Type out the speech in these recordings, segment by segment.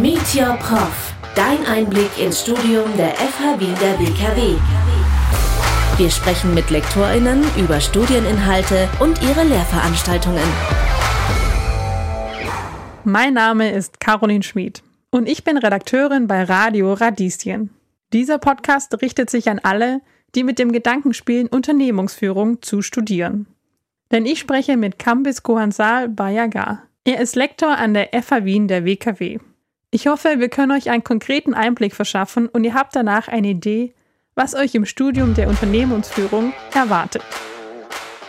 Meet Your Prof. Dein Einblick ins Studium der FH Wien der WKW. Wir sprechen mit LektorInnen über Studieninhalte und ihre Lehrveranstaltungen. Mein Name ist Caroline Schmid und ich bin Redakteurin bei Radio Radieschen. Dieser Podcast richtet sich an alle, die mit dem Gedanken spielen, Unternehmungsführung zu studieren. Denn ich spreche mit Kambis Kohansal Bayaga. Er ist Lektor an der FH Wien der WKW. Ich hoffe, wir können euch einen konkreten Einblick verschaffen und ihr habt danach eine Idee, was euch im Studium der Unternehmensführung erwartet.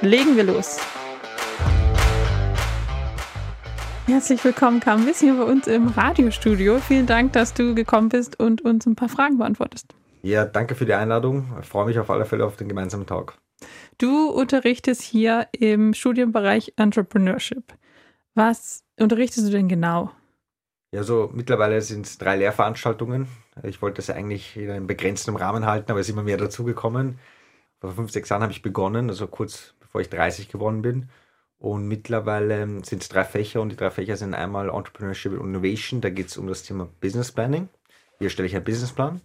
Legen wir los. Herzlich willkommen, Kambis, hier bei uns im Radiostudio. Vielen Dank, dass du gekommen bist und uns ein paar Fragen beantwortest. Ja, danke für die Einladung. Ich freue mich auf alle Fälle auf den gemeinsamen Tag. Du unterrichtest hier im Studienbereich Entrepreneurship. Was unterrichtest du denn genau? Ja, so mittlerweile sind es drei Lehrveranstaltungen. Ich wollte das eigentlich in einem begrenzten Rahmen halten, aber es ist immer mehr dazugekommen. Vor fünf, sechs Jahren habe ich begonnen, also kurz bevor ich 30 geworden bin. Und mittlerweile sind es drei Fächer und die drei Fächer sind einmal Entrepreneurship und Innovation. Da geht es um das Thema Business Planning. Hier stelle ich einen Businessplan,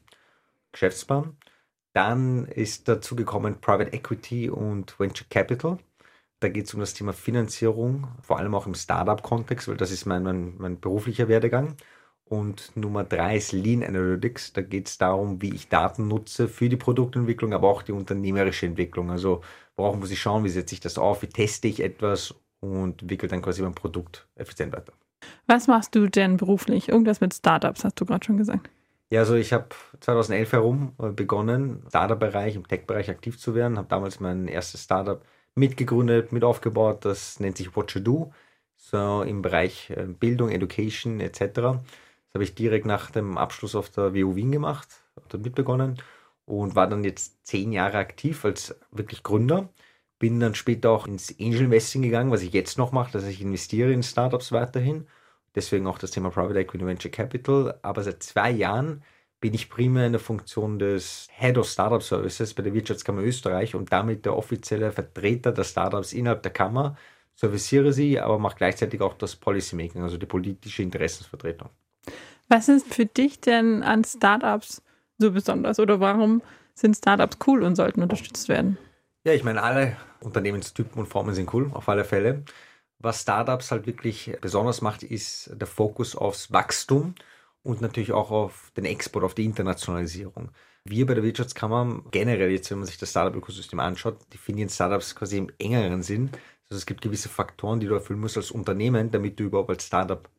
Geschäftsplan. Dann ist dazu gekommen Private Equity und Venture Capital. Da geht es um das Thema Finanzierung, vor allem auch im Startup-Kontext, weil das ist mein, mein, mein beruflicher Werdegang. Und Nummer drei ist Lean Analytics. Da geht es darum, wie ich Daten nutze für die Produktentwicklung, aber auch die unternehmerische Entwicklung. Also worauf muss ich schauen, wie setze ich das auf, wie teste ich etwas und entwickle dann quasi mein Produkt effizient weiter. Was machst du denn beruflich? Irgendwas mit Startups, hast du gerade schon gesagt. Ja, also ich habe 2011 herum begonnen, im Startup-Bereich, im Tech-Bereich aktiv zu werden, habe damals mein erstes Startup mitgegründet, mit aufgebaut. Das nennt sich What You Do, so im Bereich äh, Bildung, Education etc. Das habe ich direkt nach dem Abschluss auf der WU Wien gemacht, habe dort mitbegonnen und war dann jetzt zehn Jahre aktiv als wirklich Gründer. Bin dann später auch ins Angel Investing gegangen, was ich jetzt noch mache, dass ich investiere in Startups weiterhin. Deswegen auch das Thema Private Equity Venture Capital. Aber seit zwei Jahren bin ich primär in der Funktion des Head of Startup Services bei der Wirtschaftskammer Österreich und damit der offizielle Vertreter der Startups innerhalb der Kammer. Serviciere sie, aber mache gleichzeitig auch das Policymaking, also die politische Interessensvertretung. Was ist für dich denn an Startups so besonders oder warum sind Startups cool und sollten unterstützt werden? Ja, ich meine, alle Unternehmenstypen und Formen sind cool, auf alle Fälle. Was Startups halt wirklich besonders macht, ist der Fokus aufs Wachstum und natürlich auch auf den Export, auf die Internationalisierung. Wir bei der Wirtschaftskammer generell jetzt, wenn man sich das Startup-Ökosystem anschaut, definieren Startups quasi im engeren Sinn. Also es gibt gewisse Faktoren, die du erfüllen musst als Unternehmen, damit du überhaupt als Startup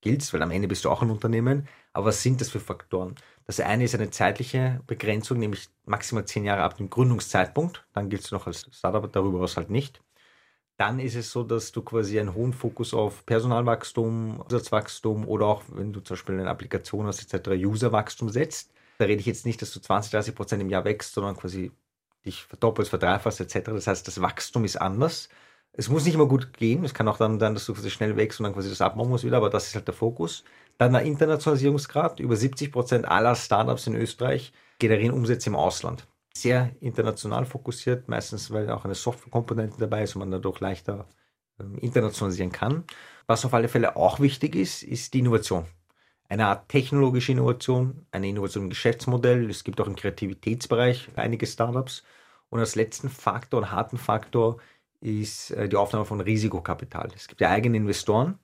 giltst, weil am Ende bist du auch ein Unternehmen. Aber was sind das für Faktoren? Das eine ist eine zeitliche Begrenzung, nämlich maximal zehn Jahre ab dem Gründungszeitpunkt. Dann giltst du noch als Startup, darüber was halt nicht dann ist es so, dass du quasi einen hohen Fokus auf Personalwachstum, Umsatzwachstum oder auch, wenn du zum Beispiel eine Applikation hast, etc., Userwachstum setzt. Da rede ich jetzt nicht, dass du 20, 30 Prozent im Jahr wächst, sondern quasi dich verdoppelst, verdreifachst, etc. Das heißt, das Wachstum ist anders. Es muss nicht immer gut gehen. Es kann auch dann sein, dass du quasi schnell wächst und dann quasi das abbauen musst wieder, aber das ist halt der Fokus. Dann der Internationalisierungsgrad. Über 70 Prozent aller Startups in Österreich generieren Umsätze im Ausland sehr international fokussiert, meistens weil auch eine Softwarekomponente dabei ist und man dadurch leichter ähm, internationalisieren kann. Was auf alle Fälle auch wichtig ist, ist die Innovation. Eine Art technologische Innovation, eine Innovation im Geschäftsmodell. Es gibt auch im Kreativitätsbereich einige Startups. Und als letzten Faktor und harten Faktor ist äh, die Aufnahme von Risikokapital. Es gibt ja eigene Investoren,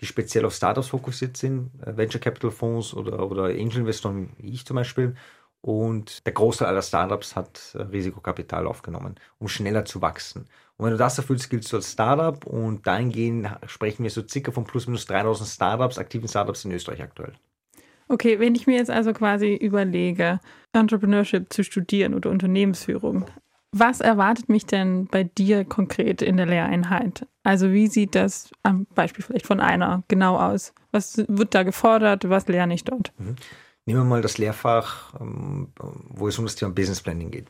die speziell auf Startups fokussiert sind, äh, Venture Capital Fonds oder, oder Angel Investoren, wie ich zum Beispiel. Und der Großteil aller Startups hat äh, Risikokapital aufgenommen, um schneller zu wachsen. Und wenn du das erfüllst, giltst du als Startup und dahingehend sprechen wir so circa von plus minus 3000 Startups, aktiven Startups in Österreich aktuell. Okay, wenn ich mir jetzt also quasi überlege, Entrepreneurship zu studieren oder Unternehmensführung, was erwartet mich denn bei dir konkret in der Lehreinheit? Also wie sieht das am Beispiel vielleicht von einer genau aus? Was wird da gefordert? Was lerne ich dort? Mhm. Nehmen wir mal das Lehrfach, ähm, wo es um das Thema Business Planning geht.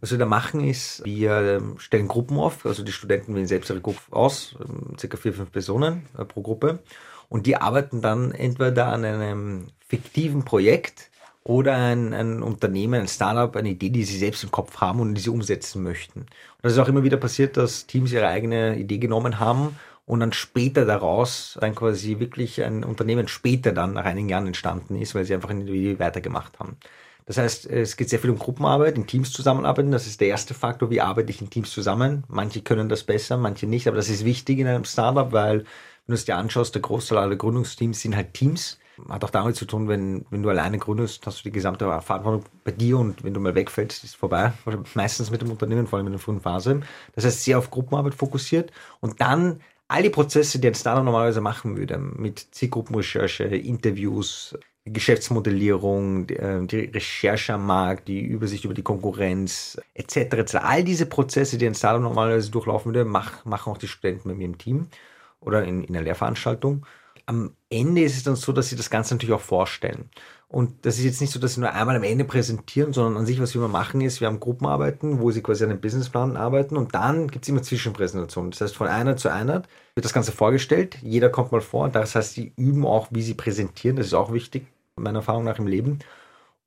Was wir da machen ist, wir ähm, stellen Gruppen auf, also die Studenten wählen selbst ihre Gruppe aus, ähm, circa vier, fünf Personen äh, pro Gruppe. Und die arbeiten dann entweder an einem fiktiven Projekt oder ein, ein Unternehmen, ein Startup, eine Idee, die sie selbst im Kopf haben und die sie umsetzen möchten. Und das ist auch immer wieder passiert, dass Teams ihre eigene Idee genommen haben und dann später daraus dann quasi wirklich ein Unternehmen später dann nach einigen Jahren entstanden ist, weil sie einfach individuell weitergemacht haben. Das heißt, es geht sehr viel um Gruppenarbeit, in Teams zusammenarbeiten. Das ist der erste Faktor. Wie arbeite ich in Teams zusammen? Manche können das besser, manche nicht. Aber das ist wichtig in einem Startup, weil, wenn du es dir anschaust, der Großteil aller Gründungsteams sind halt Teams. Hat auch damit zu tun, wenn, wenn du alleine gründest, hast du die gesamte Verantwortung bei dir und wenn du mal wegfällst, ist es vorbei. Meistens mit dem Unternehmen, vor allem in der frühen Phase. Das heißt, sehr auf Gruppenarbeit fokussiert und dann all die Prozesse, die ein Startup normalerweise machen würde, mit Zielgruppenrecherche, Interviews, Geschäftsmodellierung, äh, die Recherche am Markt, die Übersicht über die Konkurrenz, etc. etc. All diese Prozesse, die ein Startup normalerweise durchlaufen würde, machen auch die Studenten bei mir im Team oder in, in einer Lehrveranstaltung. Am Ende ist es dann so, dass sie das Ganze natürlich auch vorstellen. Und das ist jetzt nicht so, dass sie nur einmal am Ende präsentieren, sondern an sich, was wir immer machen, ist, wir haben Gruppenarbeiten, wo sie quasi an einem Businessplan arbeiten und dann gibt es immer Zwischenpräsentationen. Das heißt, von einer zu einer wird das Ganze vorgestellt, jeder kommt mal vor. Das heißt, sie üben auch, wie sie präsentieren. Das ist auch wichtig, meiner Erfahrung nach im Leben.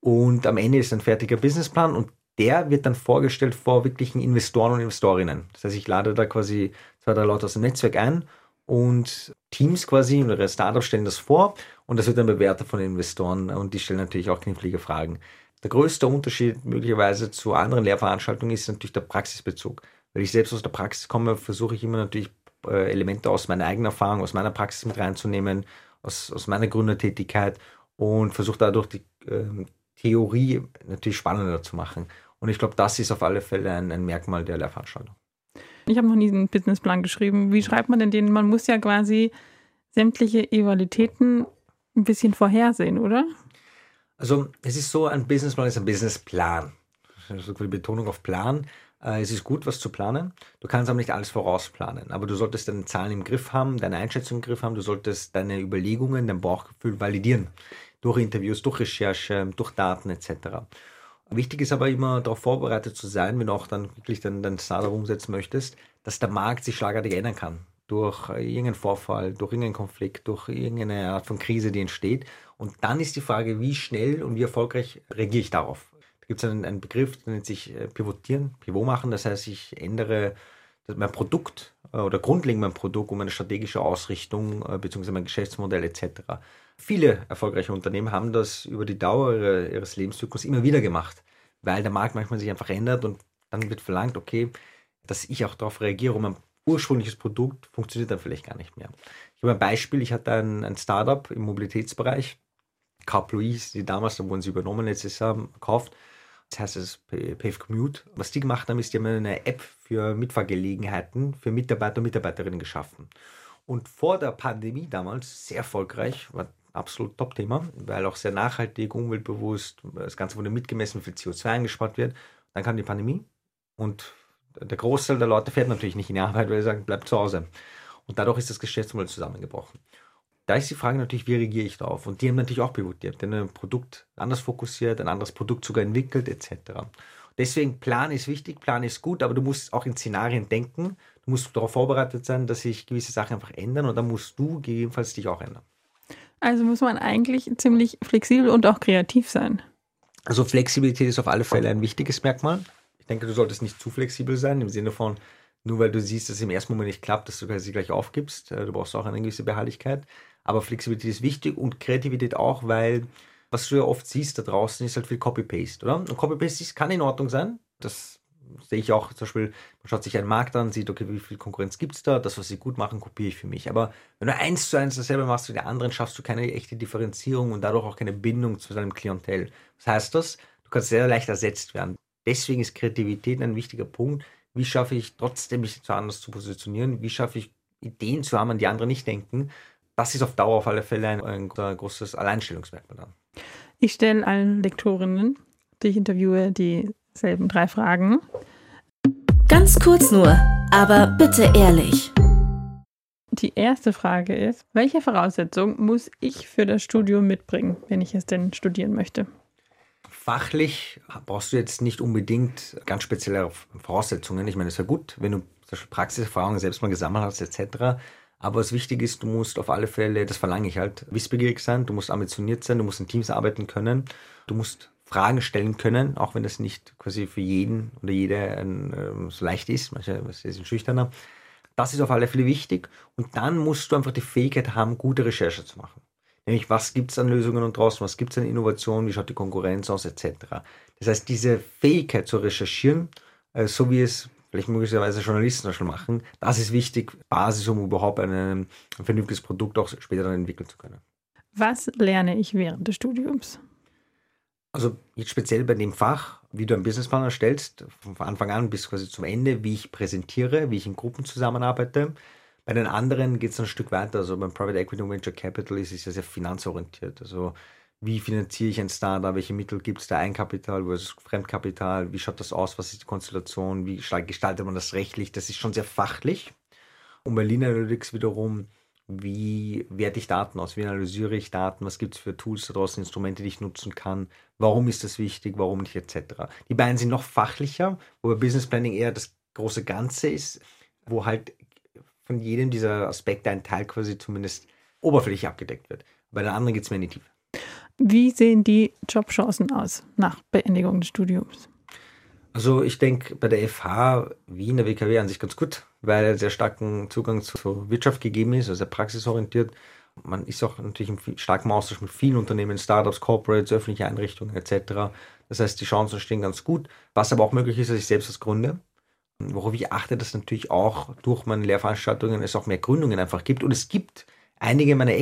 Und am Ende ist ein fertiger Businessplan und der wird dann vorgestellt vor wirklichen Investoren und Investorinnen. Das heißt, ich lade da quasi zwei, drei Leute aus dem Netzwerk ein und Teams quasi oder Startups stellen das vor und das wird dann bewertet von den Investoren und die stellen natürlich auch knifflige Fragen. Der größte Unterschied möglicherweise zu anderen Lehrveranstaltungen ist natürlich der Praxisbezug. Weil ich selbst aus der Praxis komme, versuche ich immer natürlich äh, Elemente aus meiner eigenen Erfahrung, aus meiner Praxis mit reinzunehmen, aus, aus meiner Gründertätigkeit und versuche dadurch die äh, Theorie natürlich spannender zu machen. Und ich glaube, das ist auf alle Fälle ein, ein Merkmal der Lehrveranstaltung. Ich habe noch nie einen Businessplan geschrieben. Wie schreibt man denn den? Man muss ja quasi sämtliche Evaluitäten ein bisschen vorhersehen, oder? Also es ist so, ein Businessplan ist ein Businessplan. Also die Betonung auf Plan. Äh, es ist gut, was zu planen. Du kannst aber nicht alles vorausplanen. Aber du solltest deine Zahlen im Griff haben, deine Einschätzung im Griff haben. Du solltest deine Überlegungen, dein Bauchgefühl validieren durch Interviews, durch Recherche, durch Daten etc. Wichtig ist aber immer darauf vorbereitet zu sein, wenn du auch dann wirklich dein, dein Startup umsetzen möchtest, dass der Markt sich schlagartig ändern kann. Durch irgendeinen Vorfall, durch irgendeinen Konflikt, durch irgendeine Art von Krise, die entsteht. Und dann ist die Frage, wie schnell und wie erfolgreich reagiere ich darauf. Da gibt es einen, einen, Begriff, der nennt sich äh, Pivotieren, Pivot machen. Das heißt, ich ändere mein Produkt äh, oder grundlegend mein Produkt um meine strategische Ausrichtung äh, bzw. mein Geschäftsmodell etc. Viele erfolgreiche Unternehmen haben das über die Dauer ihres Lebenszyklus immer wieder gemacht, weil der Markt manchmal sich einfach ändert und dann wird verlangt, okay, dass ich auch darauf reagiere und mein ursprüngliches Produkt funktioniert dann vielleicht gar nicht mehr. Ich habe ein Beispiel, ich hatte ein, ein Startup im Mobilitätsbereich, Carplois, die damals, da wurden sie übernommen, letztes Jahr gekauft. Das heißt, es Pave Commute. Was die gemacht haben, ist, die haben eine App für Mitfahrgelegenheiten für Mitarbeiter und Mitarbeiterinnen geschaffen. Und vor der Pandemie damals sehr erfolgreich, war absolut Top-Thema, weil auch sehr nachhaltig, umweltbewusst, das Ganze wurde mitgemessen, wie viel CO2 eingespart wird. Dann kam die Pandemie und der Großteil der Leute fährt natürlich nicht in die Arbeit, weil sie sagen, bleibt zu Hause. Und dadurch ist das Geschäftsmodell zusammengebrochen. Da ist die Frage natürlich, wie reagiere ich darauf? Und die haben natürlich auch pivotiert, denn ein Produkt anders fokussiert, ein anderes Produkt sogar entwickelt, etc. Deswegen, Plan ist wichtig, Plan ist gut, aber du musst auch in Szenarien denken. Du musst darauf vorbereitet sein, dass sich gewisse Sachen einfach ändern und dann musst du gegebenenfalls dich auch ändern. Also muss man eigentlich ziemlich flexibel und auch kreativ sein. Also Flexibilität ist auf alle Fälle ein wichtiges Merkmal. Ich denke, du solltest nicht zu flexibel sein, im Sinne von, nur weil du siehst, dass es im ersten Moment nicht klappt, dass du sie gleich aufgibst. Äh, du brauchst auch eine gewisse Beharrlichkeit. Aber Flexibilität ist wichtig und Kreativität auch, weil was du ja oft siehst da draußen, ist halt viel Copy-Paste, oder? Und Copy-Paste kann in Ordnung sein. Das sehe ich auch zum Beispiel, man schaut sich einen Markt an, sieht, okay, wie viel Konkurrenz gibt es da, das, was sie gut machen, kopiere ich für mich. Aber wenn du eins zu eins dasselbe machst wie der anderen, schaffst du keine echte Differenzierung und dadurch auch keine Bindung zu deinem Klientel. Was heißt das? Du kannst sehr leicht ersetzt werden. Deswegen ist Kreativität ein wichtiger Punkt. Wie schaffe ich trotzdem, mich zu anders zu positionieren? Wie schaffe ich Ideen zu haben, an die andere nicht denken? Das ist auf Dauer auf alle Fälle ein, ein großes Alleinstellungsmerkmal dann. Ich stelle allen Lektorinnen, die ich interviewe, dieselben drei Fragen. Ganz kurz nur, aber bitte ehrlich. Die erste Frage ist, welche Voraussetzung muss ich für das Studium mitbringen, wenn ich es denn studieren möchte? Fachlich brauchst du jetzt nicht unbedingt ganz spezielle Voraussetzungen. Ich meine, es wäre gut, wenn du Praxiserfahrungen selbst mal gesammelt hast, etc. Aber was wichtig ist, du musst auf alle Fälle, das verlange ich halt, wissbegierig sein, du musst ambitioniert sein, du musst in Teams arbeiten können, du musst Fragen stellen können, auch wenn das nicht quasi für jeden oder jede ein, äh, so leicht ist. Manche sind schüchterner. Das ist auf alle Fälle wichtig. Und dann musst du einfach die Fähigkeit haben, gute Recherche zu machen. Nämlich, was gibt es an Lösungen und draußen, was gibt es an Innovationen, wie schaut die Konkurrenz aus, etc. Das heißt, diese Fähigkeit zu recherchieren, äh, so wie es vielleicht möglicherweise Journalisten schon machen, das ist wichtig, Basis, um überhaupt ein, ein vernünftiges Produkt auch später dann entwickeln zu können. Was lerne ich während des Studiums? Also jetzt speziell bei dem Fach, wie du einen Businessplan erstellst, von Anfang an bis quasi zum Ende, wie ich präsentiere, wie ich in Gruppen zusammenarbeite. Bei den anderen geht es ein Stück weiter. Also beim Private Equity und Venture Capital ist es ja sehr finanzorientiert. Also wie finanziere ich ein Startup, welche Mittel gibt es da, Eigenkapital versus Fremdkapital, wie schaut das aus, was ist die Konstellation, wie gestaltet man das rechtlich, das ist schon sehr fachlich. Und bei Lean Analytics wiederum wie werte ich Daten aus, wie analysiere ich Daten, was gibt es für Tools da draußen, Instrumente, die ich nutzen kann, warum ist das wichtig, warum nicht, etc. Die beiden sind noch fachlicher, wobei Business Planning eher das große Ganze ist, wo halt von jedem dieser Aspekte ein Teil quasi zumindest oberflächlich abgedeckt wird. Bei den anderen geht es mehr in die Tiefe. Wie sehen die Jobchancen aus nach Beendigung des Studiums? Also ich denke bei der FH Wien, der WKW an sich ganz gut, weil er sehr starken Zugang zur Wirtschaft gegeben ist, also sehr praxisorientiert. Man ist auch natürlich im starken Austausch mit vielen Unternehmen, Startups, Corporates, öffentliche Einrichtungen etc. Das heißt, die Chancen stehen ganz gut. Was aber auch möglich ist, dass ich selbst das gründe. Worauf ich achte, dass natürlich auch durch meine Lehrveranstaltungen es auch mehr Gründungen einfach gibt. Und es gibt einige meiner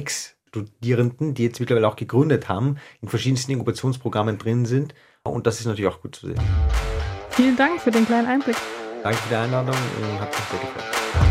Ex-Studierenden, die jetzt mittlerweile auch gegründet haben, in verschiedensten Inkubationsprogrammen drin sind. Und das ist natürlich auch gut zu sehen. Vielen Dank für den kleinen Einblick. Danke für die Einladung und hat mich sehr gefreut.